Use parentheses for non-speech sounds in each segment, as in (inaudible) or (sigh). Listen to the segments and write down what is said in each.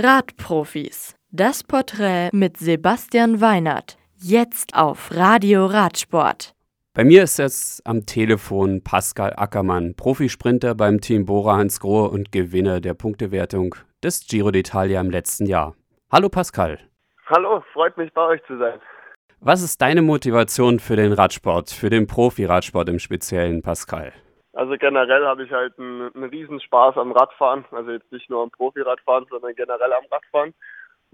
Radprofis. Das Porträt mit Sebastian Weinert. Jetzt auf Radio Radsport. Bei mir ist jetzt am Telefon Pascal Ackermann, Profisprinter beim Team Bora Hansgrohe und Gewinner der Punktewertung des Giro d'Italia im letzten Jahr. Hallo Pascal. Hallo, freut mich bei euch zu sein. Was ist deine Motivation für den Radsport, für den Profi-Radsport im Speziellen, Pascal? Also generell habe ich halt einen, einen Riesenspaß am Radfahren. Also jetzt nicht nur am Profiradfahren, sondern generell am Radfahren.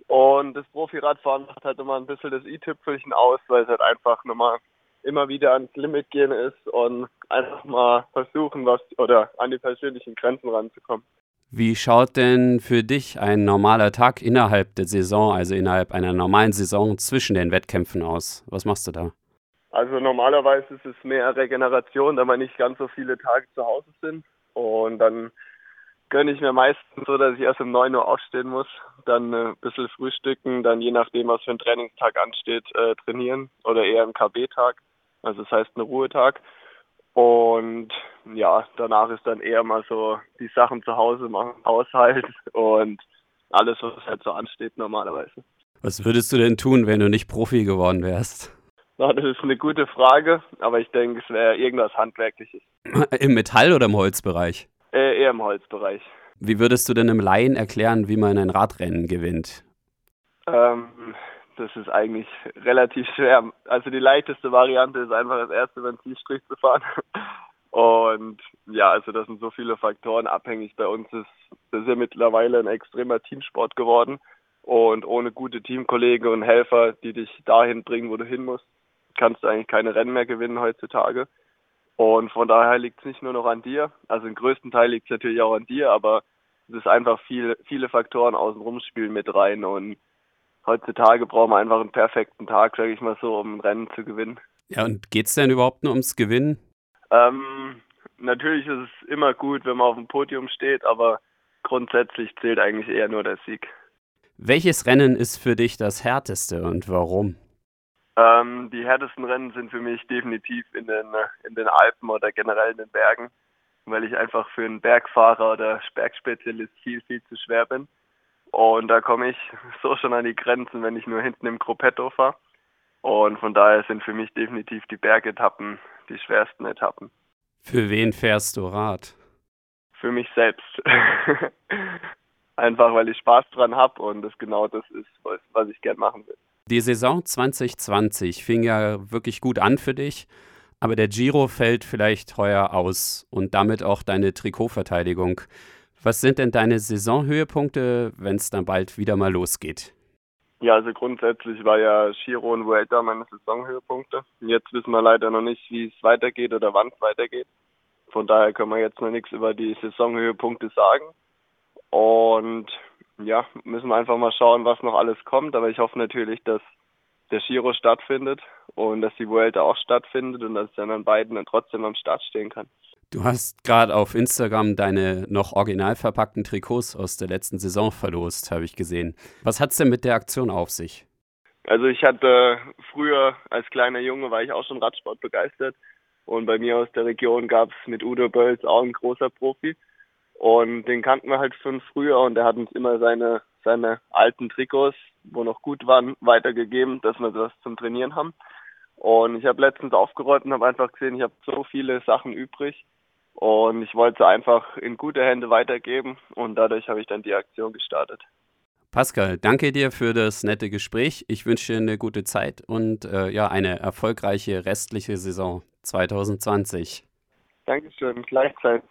Und das Profiradfahren macht halt immer ein bisschen das i-Tüpfelchen aus, weil es halt einfach nochmal immer wieder ans Limit gehen ist und einfach mal versuchen, was oder an die persönlichen Grenzen ranzukommen. Wie schaut denn für dich ein normaler Tag innerhalb der Saison, also innerhalb einer normalen Saison zwischen den Wettkämpfen aus? Was machst du da? Also normalerweise ist es mehr Regeneration, da man nicht ganz so viele Tage zu Hause sind. Und dann gönne ich mir meistens so, dass ich erst um 9 Uhr aufstehen muss, dann äh, ein bisschen frühstücken, dann je nachdem, was für ein Trainingstag ansteht, äh, trainieren oder eher ein KB-Tag. Also das heißt ein Ruhetag. Und ja, danach ist dann eher mal so die Sachen zu Hause machen, Haushalt (laughs) und alles, was halt so ansteht normalerweise. Was würdest du denn tun, wenn du nicht Profi geworden wärst? Na, das ist eine gute Frage, aber ich denke, es wäre irgendwas Handwerkliches. (laughs) Im Metall- oder im Holzbereich? Äh, eher im Holzbereich. Wie würdest du denn im Laien erklären, wie man ein Radrennen gewinnt? Ähm, das ist eigentlich relativ schwer. Also die leichteste Variante ist einfach das erste Zielstrich zu fahren. (laughs) Und ja, also das sind so viele Faktoren abhängig. Bei uns ist das ja mittlerweile ein extremer Teamsport geworden. Und ohne gute Teamkollegen und Helfer, die dich dahin bringen, wo du hin musst, kannst du eigentlich keine Rennen mehr gewinnen heutzutage. Und von daher liegt es nicht nur noch an dir, also im größten Teil liegt es natürlich auch an dir, aber es ist einfach viel, viele Faktoren außenrum spielen mit rein und heutzutage brauchen wir einfach einen perfekten Tag, sage ich mal so, um ein Rennen zu gewinnen. Ja, und geht es denn überhaupt nur ums Gewinnen? Ähm, natürlich ist es immer gut, wenn man auf dem Podium steht, aber grundsätzlich zählt eigentlich eher nur der Sieg. Welches Rennen ist für dich das härteste und warum? Ähm, die härtesten Rennen sind für mich definitiv in den, in den Alpen oder generell in den Bergen, weil ich einfach für einen Bergfahrer oder Bergspezialist viel, viel zu schwer bin. Und da komme ich so schon an die Grenzen, wenn ich nur hinten im Gruppetto fahre. Und von daher sind für mich definitiv die Bergetappen die schwersten Etappen. Für wen fährst du Rad? Für mich selbst. (laughs) Einfach weil ich Spaß dran habe und das genau das ist, was, was ich gern machen will. Die Saison 2020 fing ja wirklich gut an für dich, aber der Giro fällt vielleicht heuer aus und damit auch deine Trikotverteidigung. Was sind denn deine Saisonhöhepunkte, wenn es dann bald wieder mal losgeht? Ja, also grundsätzlich war ja Giro und Vuelta meine Saisonhöhepunkte. Jetzt wissen wir leider noch nicht, wie es weitergeht oder wann es weitergeht. Von daher können wir jetzt noch nichts über die Saisonhöhepunkte sagen. Und ja, müssen wir einfach mal schauen, was noch alles kommt. Aber ich hoffe natürlich, dass der Giro stattfindet und dass die Vuelta auch stattfindet und dass ich dann an beiden dann trotzdem am Start stehen kann. Du hast gerade auf Instagram deine noch original verpackten Trikots aus der letzten Saison verlost, habe ich gesehen. Was hat es denn mit der Aktion auf sich? Also ich hatte früher als kleiner Junge war ich auch schon Radsport begeistert und bei mir aus der Region gab es mit Udo Bölz auch ein großer Profi und den kannten wir halt von früher und er hat uns immer seine, seine alten Trikots, wo noch gut waren, weitergegeben, dass wir das zum Trainieren haben. Und ich habe letztens aufgeräumt und habe einfach gesehen, ich habe so viele Sachen übrig und ich wollte sie einfach in gute Hände weitergeben und dadurch habe ich dann die Aktion gestartet. Pascal, danke dir für das nette Gespräch. Ich wünsche dir eine gute Zeit und äh, ja, eine erfolgreiche restliche Saison 2020. Dankeschön, gleichzeitig.